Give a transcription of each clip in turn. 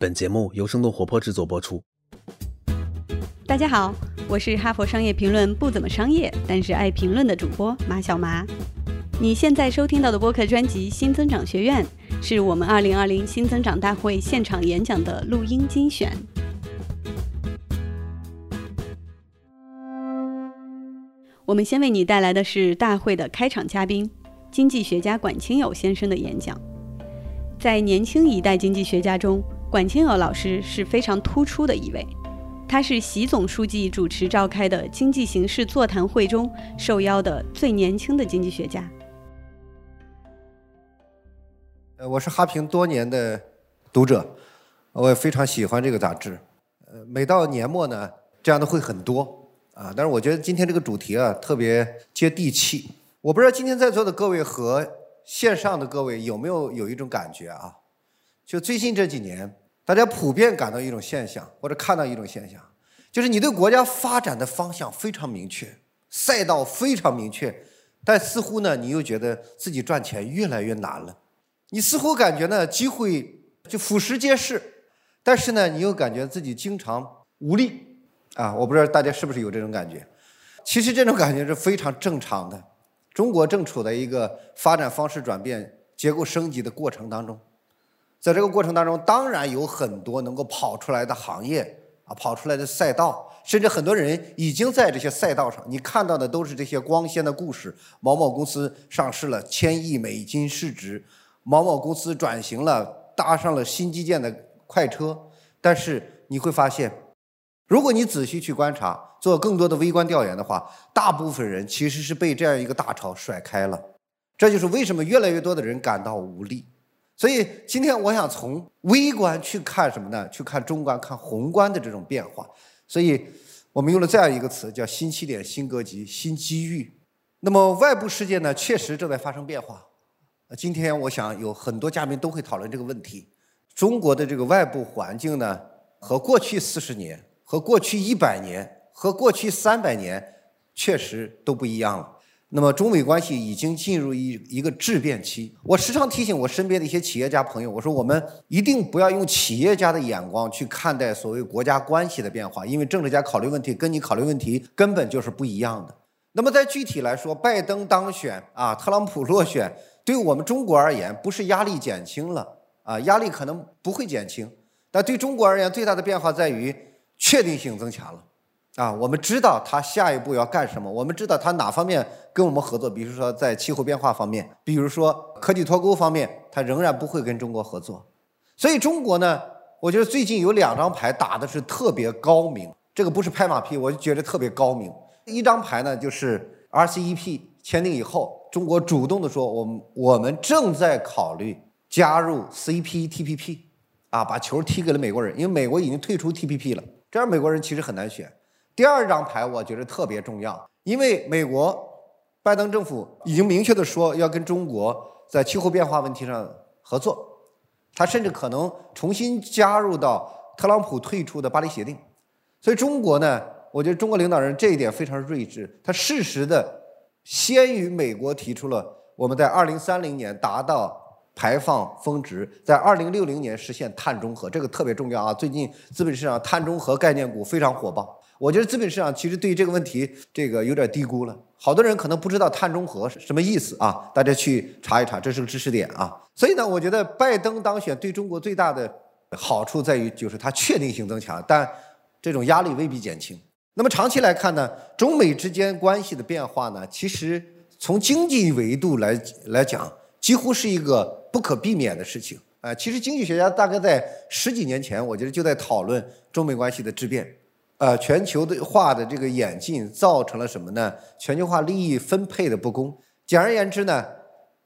本节目由生动活泼制作播出。大家好，我是哈佛商业评论不怎么商业，但是爱评论的主播马小麻。你现在收听到的播客专辑《新增长学院》，是我们2020新增长大会现场演讲的录音精选。我们先为你带来的是大会的开场嘉宾，经济学家管清友先生的演讲。在年轻一代经济学家中，管清娥老师是非常突出的一位，他是习总书记主持召开的经济形势座谈会中受邀的最年轻的经济学家。呃，我是哈平多年的读者，我也非常喜欢这个杂志。呃，每到年末呢，这样的会很多啊。但是我觉得今天这个主题啊，特别接地气。我不知道今天在座的各位和线上的各位有没有有一种感觉啊？就最近这几年，大家普遍感到一种现象，或者看到一种现象，就是你对国家发展的方向非常明确，赛道非常明确，但似乎呢，你又觉得自己赚钱越来越难了。你似乎感觉呢，机会就俯拾皆是，但是呢，你又感觉自己经常无力啊！我不知道大家是不是有这种感觉？其实这种感觉是非常正常的。中国正处在一个发展方式转变、结构升级的过程当中。在这个过程当中，当然有很多能够跑出来的行业啊，跑出来的赛道，甚至很多人已经在这些赛道上。你看到的都是这些光鲜的故事：某某公司上市了，千亿美金市值；某某公司转型了，搭上了新基建的快车。但是你会发现，如果你仔细去观察，做更多的微观调研的话，大部分人其实是被这样一个大潮甩开了。这就是为什么越来越多的人感到无力。所以今天我想从微观去看什么呢？去看中观、看宏观的这种变化。所以我们用了这样一个词，叫“新起点、新格局、新机遇”。那么外部世界呢，确实正在发生变化。今天我想有很多嘉宾都会讨论这个问题。中国的这个外部环境呢，和过去四十年、和过去一百年、和过去三百年，确实都不一样了。那么中美关系已经进入一一个质变期。我时常提醒我身边的一些企业家朋友，我说我们一定不要用企业家的眼光去看待所谓国家关系的变化，因为政治家考虑问题跟你考虑问题根本就是不一样的。那么在具体来说，拜登当选啊，特朗普落选，对我们中国而言，不是压力减轻了啊，压力可能不会减轻，但对中国而言，最大的变化在于确定性增强了。啊，我们知道他下一步要干什么，我们知道他哪方面跟我们合作，比如说在气候变化方面，比如说科技脱钩方面，他仍然不会跟中国合作。所以中国呢，我觉得最近有两张牌打的是特别高明，这个不是拍马屁，我就觉得特别高明。一张牌呢，就是 RCEP 签订以后，中国主动的说，我们我们正在考虑加入 CPTPP，啊，把球踢给了美国人，因为美国已经退出 TPP 了，这样美国人其实很难选。第二张牌我觉得特别重要，因为美国拜登政府已经明确的说要跟中国在气候变化问题上合作，他甚至可能重新加入到特朗普退出的巴黎协定。所以中国呢，我觉得中国领导人这一点非常睿智，他适时的先于美国提出了我们在二零三零年达到排放峰值，在二零六零年实现碳中和，这个特别重要啊！最近资本市场碳中和概念股非常火爆。我觉得资本市场其实对这个问题，这个有点低估了。好多人可能不知道碳中和是什么意思啊，大家去查一查，这是个知识点啊。所以呢，我觉得拜登当选对中国最大的好处在于，就是它确定性增强，但这种压力未必减轻。那么长期来看呢，中美之间关系的变化呢，其实从经济维度来来讲，几乎是一个不可避免的事情。呃，其实经济学家大概在十几年前，我觉得就在讨论中美关系的质变。呃，全球的化的这个演进造成了什么呢？全球化利益分配的不公。简而言之呢，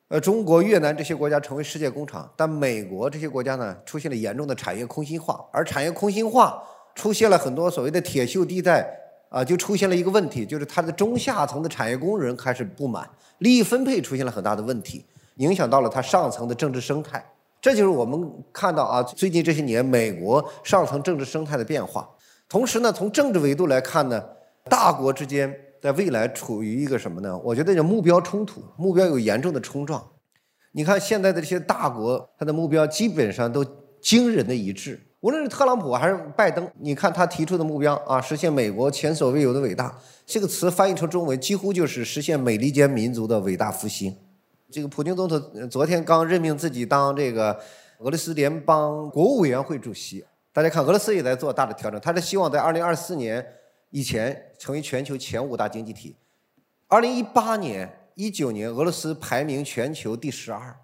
呃，中国、越南这些国家成为世界工厂，但美国这些国家呢，出现了严重的产业空心化。而产业空心化出现了很多所谓的铁锈地带，啊，就出现了一个问题，就是它的中下层的产业工人开始不满，利益分配出现了很大的问题，影响到了它上层的政治生态。这就是我们看到啊，最近这些年美国上层政治生态的变化。同时呢，从政治维度来看呢，大国之间在未来处于一个什么呢？我觉得叫目标冲突，目标有严重的冲撞。你看现在的这些大国，它的目标基本上都惊人的一致无论是特朗普还是拜登，你看他提出的目标啊，实现美国前所未有的伟大，这个词翻译成中文几乎就是实现美利坚民族的伟大复兴。这个普京总统昨天刚任命自己当这个俄罗斯联邦国务委员会主席，大家看俄罗斯也在做大的调整，他是希望在二零二四年以前成为全球前五大经济体。二零一八年、一九年，俄罗斯排名全球第十二。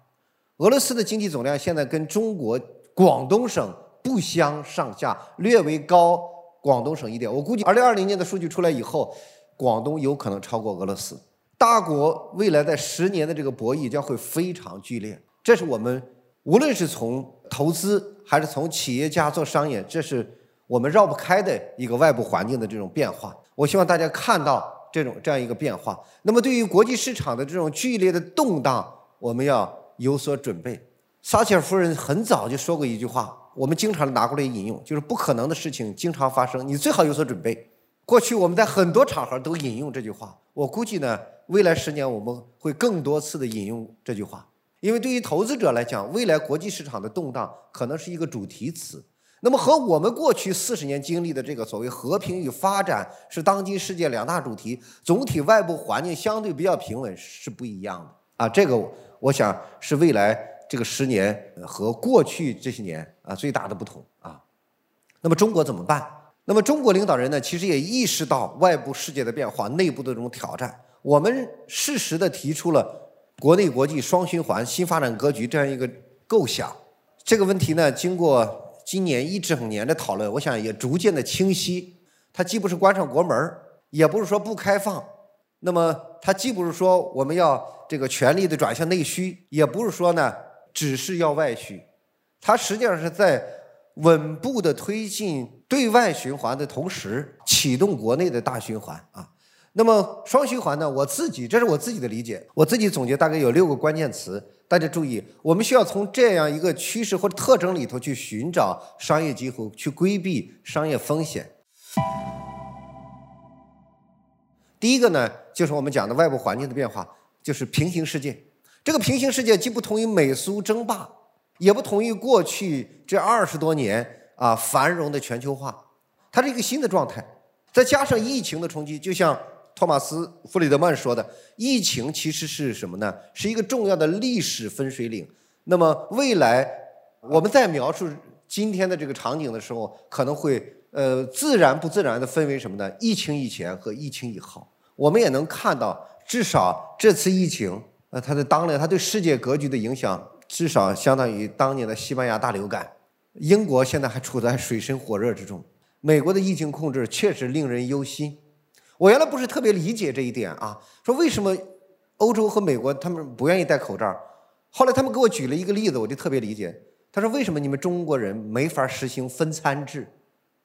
俄罗斯的经济总量现在跟中国广东省不相上下，略微高广东省一点。我估计二零二零年的数据出来以后，广东有可能超过俄罗斯。大国未来在十年的这个博弈将会非常剧烈，这是我们无论是从投资还是从企业家做商业，这是我们绕不开的一个外部环境的这种变化。我希望大家看到。这种这样一个变化，那么对于国际市场的这种剧烈的动荡，我们要有所准备。撒切尔夫人很早就说过一句话，我们经常拿过来引用，就是不可能的事情经常发生，你最好有所准备。过去我们在很多场合都引用这句话，我估计呢，未来十年我们会更多次的引用这句话，因为对于投资者来讲，未来国际市场的动荡可能是一个主题词。那么和我们过去四十年经历的这个所谓和平与发展是当今世界两大主题，总体外部环境相对比较平稳是不一样的啊。这个我想是未来这个十年和过去这些年啊最大的不同啊。那么中国怎么办？那么中国领导人呢，其实也意识到外部世界的变化、内部的这种挑战。我们适时的提出了国内国际双循环新发展格局这样一个构想。这个问题呢，经过。今年一整年的讨论，我想也逐渐的清晰。它既不是关上国门也不是说不开放。那么，它既不是说我们要这个全力的转向内需，也不是说呢只是要外需。它实际上是在稳步的推进对外循环的同时，启动国内的大循环啊。那么双循环呢？我自己这是我自己的理解，我自己总结大概有六个关键词。大家注意，我们需要从这样一个趋势或者特征里头去寻找商业机会，去规避商业风险。第一个呢，就是我们讲的外部环境的变化，就是平行世界。这个平行世界既不同于美苏争霸，也不同于过去这二十多年啊繁荣的全球化，它是一个新的状态。再加上疫情的冲击，就像。托马斯·弗里德曼说的：“疫情其实是什么呢？是一个重要的历史分水岭。那么未来，我们在描述今天的这个场景的时候，可能会呃自然不自然的分为什么呢？疫情以前和疫情以后。我们也能看到，至少这次疫情，呃，它的当年它对世界格局的影响，至少相当于当年的西班牙大流感。英国现在还处在水深火热之中。美国的疫情控制确实令人忧心。”我原来不是特别理解这一点啊，说为什么欧洲和美国他们不愿意戴口罩？后来他们给我举了一个例子，我就特别理解。他说为什么你们中国人没法实行分餐制？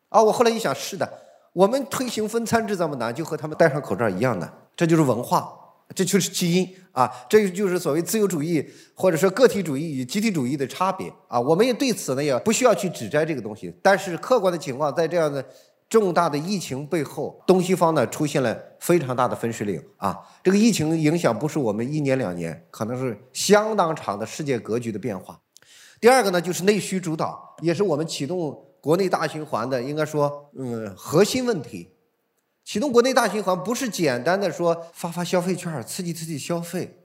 啊，我后来一想，是的，我们推行分餐制这么难，就和他们戴上口罩一样的，这就是文化，这就是基因啊，这就是所谓自由主义或者说个体主义与集体主义的差别啊。我们也对此呢也不需要去指摘这个东西，但是客观的情况在这样的。重大的疫情背后，东西方呢出现了非常大的分水岭啊！这个疫情影响不是我们一年两年，可能是相当长的世界格局的变化。第二个呢，就是内需主导，也是我们启动国内大循环的，应该说，嗯，核心问题。启动国内大循环不是简单的说发发消费券刺激刺激消费，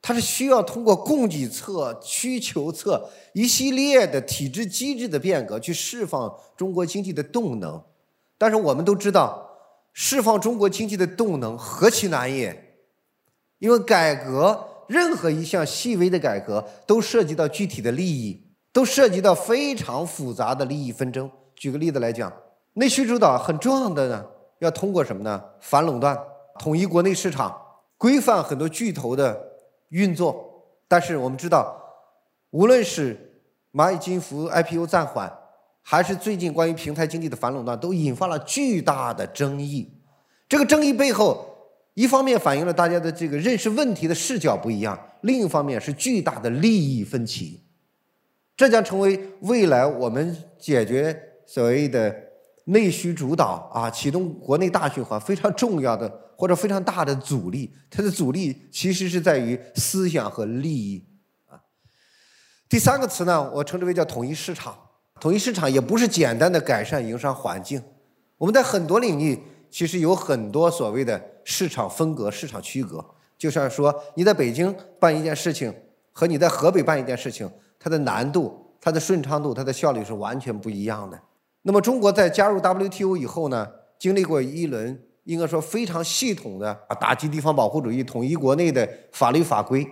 它是需要通过供给侧、需求侧一系列的体制机制的变革，去释放中国经济的动能。但是我们都知道，释放中国经济的动能何其难也！因为改革任何一项细微的改革，都涉及到具体的利益，都涉及到非常复杂的利益纷争。举个例子来讲，内需主导很重要的呢，要通过什么呢？反垄断，统一国内市场，规范很多巨头的运作。但是我们知道，无论是蚂蚁金服 IPO 暂缓。还是最近关于平台经济的反垄断，都引发了巨大的争议。这个争议背后，一方面反映了大家的这个认识问题的视角不一样，另一方面是巨大的利益分歧。这将成为未来我们解决所谓的内需主导啊，启动国内大循环非常重要的或者非常大的阻力。它的阻力其实是在于思想和利益啊。第三个词呢，我称之为叫统一市场。统一市场也不是简单的改善营商环境，我们在很多领域其实有很多所谓的市场分隔、市场区隔。就像说你在北京办一件事情和你在河北办一件事情，它的难度、它的顺畅度、它的效率是完全不一样的。那么中国在加入 WTO 以后呢，经历过一轮应该说非常系统的啊打击地方保护主义、统一国内的法律法规。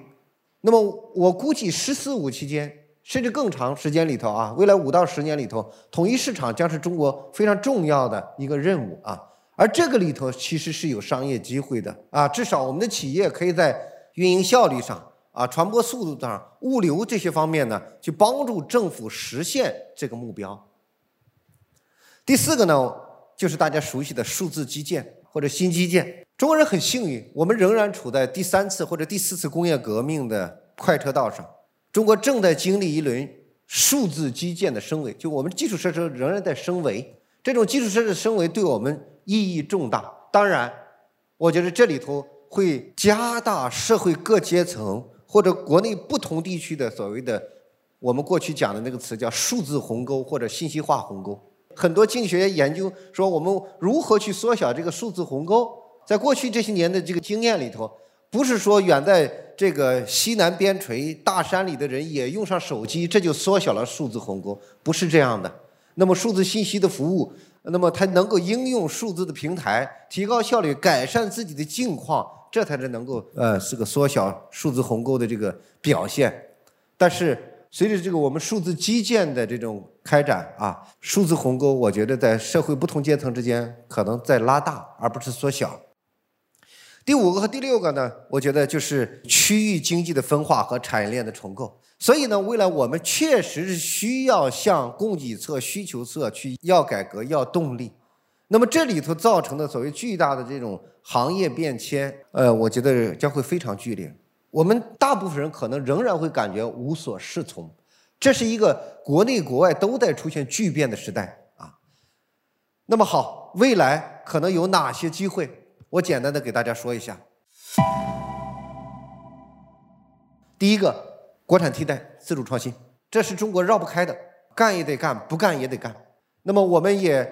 那么我估计“十四五”期间，甚至更长时间里头啊，未来五到十年里头，统一市场将是中国非常重要的一个任务啊。而这个里头其实是有商业机会的啊，至少我们的企业可以在运营效率上啊、传播速度上、物流这些方面呢，去帮助政府实现这个目标。第四个呢，就是大家熟悉的数字基建或者新基建。中国人很幸运，我们仍然处在第三次或者第四次工业革命的快车道上。中国正在经历一轮数字基建的升维，就我们基础设施仍然在升维。这种基础设施升维对我们意义重大。当然，我觉得这里头会加大社会各阶层或者国内不同地区的所谓的我们过去讲的那个词叫数字鸿沟或者信息化鸿沟。很多经济学家研究说，我们如何去缩小这个数字鸿沟？在过去这些年的这个经验里头，不是说远在这个西南边陲大山里的人也用上手机，这就缩小了数字鸿沟，不是这样的。那么数字信息的服务，那么它能够应用数字的平台，提高效率，改善自己的境况，这才是能够呃是个缩小数字鸿沟的这个表现。但是随着这个我们数字基建的这种开展啊，数字鸿沟，我觉得在社会不同阶层之间可能在拉大，而不是缩小。第五个和第六个呢，我觉得就是区域经济的分化和产业链的重构。所以呢，未来我们确实是需要向供给侧、需求侧去要改革、要动力。那么这里头造成的所谓巨大的这种行业变迁，呃，我觉得将会非常剧烈。我们大部分人可能仍然会感觉无所适从。这是一个国内国外都在出现巨变的时代啊。那么好，未来可能有哪些机会？我简单的给大家说一下。第一个，国产替代、自主创新，这是中国绕不开的，干也得干，不干也得干。那么我们也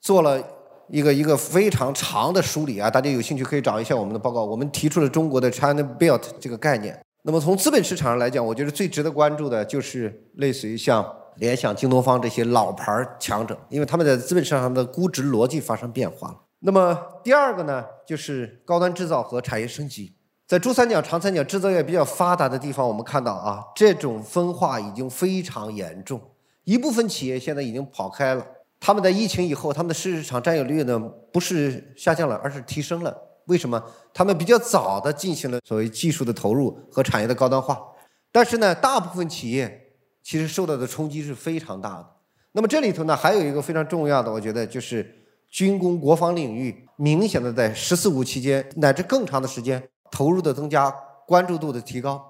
做了一个一个非常长的梳理啊，大家有兴趣可以找一下我们的报告。我们提出了中国的 China Belt 这个概念。那么从资本市场上来讲，我觉得最值得关注的就是类似于像联想、京东方这些老牌强者，因为他们在资本市场上的估值逻辑发生变化了。那么第二个呢，就是高端制造和产业升级。在珠三角、长三角制造业比较发达的地方，我们看到啊，这种分化已经非常严重。一部分企业现在已经跑开了，他们在疫情以后，他们的市场占有率呢不是下降了，而是提升了。为什么？他们比较早的进行了所谓技术的投入和产业的高端化。但是呢，大部分企业其实受到的冲击是非常大的。那么这里头呢，还有一个非常重要的，我觉得就是军工国防领域明显的在“十四五”期间乃至更长的时间。投入的增加，关注度的提高。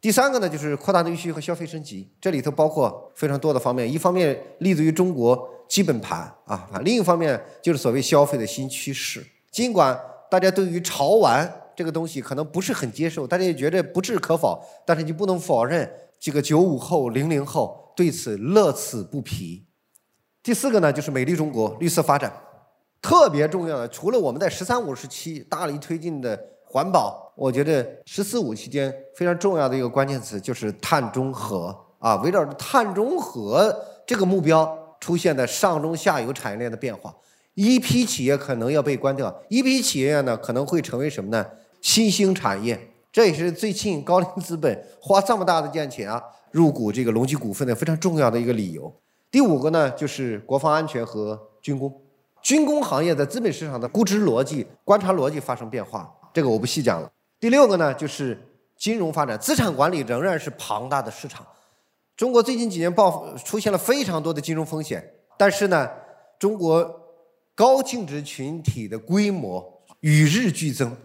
第三个呢，就是扩大内需和消费升级，这里头包括非常多的方面。一方面立足于中国基本盘啊，另一方面就是所谓消费的新趋势。尽管大家对于潮玩这个东西可能不是很接受，大家也觉得不置可否，但是你不能否认，这个九五后、零零后对此乐此不疲。第四个呢，就是美丽中国、绿色发展，特别重要的，除了我们在“十三五”时期大力推进的。环保，我觉得“十四五”期间非常重要的一个关键词就是碳中和啊，围绕着碳中和这个目标出现的上中下游产业链的变化，一批企业可能要被关掉，一批企业呢可能会成为什么呢？新兴产业，这也是最近高瓴资本花这么大的价钱啊入股这个隆基股份的非常重要的一个理由。第五个呢就是国防安全和军工，军工行业在资本市场的估值逻辑、观察逻辑发生变化。这个我不细讲了。第六个呢，就是金融发展，资产管理仍然是庞大的市场。中国最近几年爆出现了非常多的金融风险，但是呢，中国高净值群体的规模与日俱增。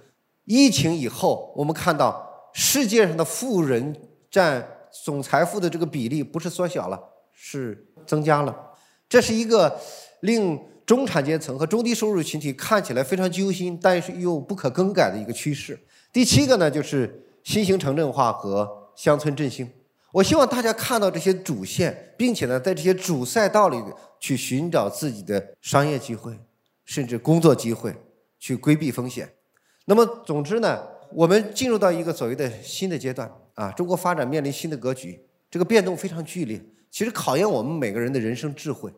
疫情以后，我们看到世界上的富人占总财富的这个比例不是缩小了，是增加了。这是一个令。中产阶层和中低收入群体看起来非常揪心，但是又不可更改的一个趋势。第七个呢，就是新型城镇化和乡村振兴。我希望大家看到这些主线，并且呢，在这些主赛道里去寻找自己的商业机会，甚至工作机会，去规避风险。那么，总之呢，我们进入到一个所谓的新的阶段啊，中国发展面临新的格局，这个变动非常剧烈，其实考验我们每个人的人生智慧，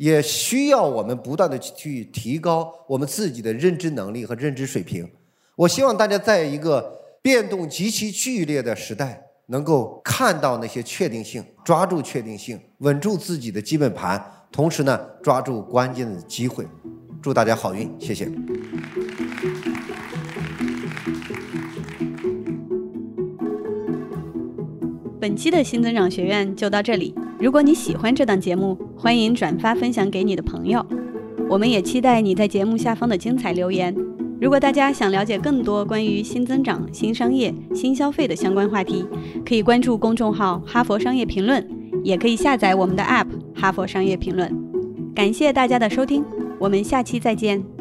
也需要我们不断的去提高我们自己的认知能力和认知水平。我希望大家在一个变动极其剧烈的时代。能够看到那些确定性，抓住确定性，稳住自己的基本盘，同时呢，抓住关键的机会。祝大家好运，谢谢。本期的新增长学院就到这里。如果你喜欢这档节目，欢迎转发分享给你的朋友。我们也期待你在节目下方的精彩留言。如果大家想了解更多关于新增长、新商业、新消费的相关话题，可以关注公众号“哈佛商业评论”，也可以下载我们的 App“ 哈佛商业评论”。感谢大家的收听，我们下期再见。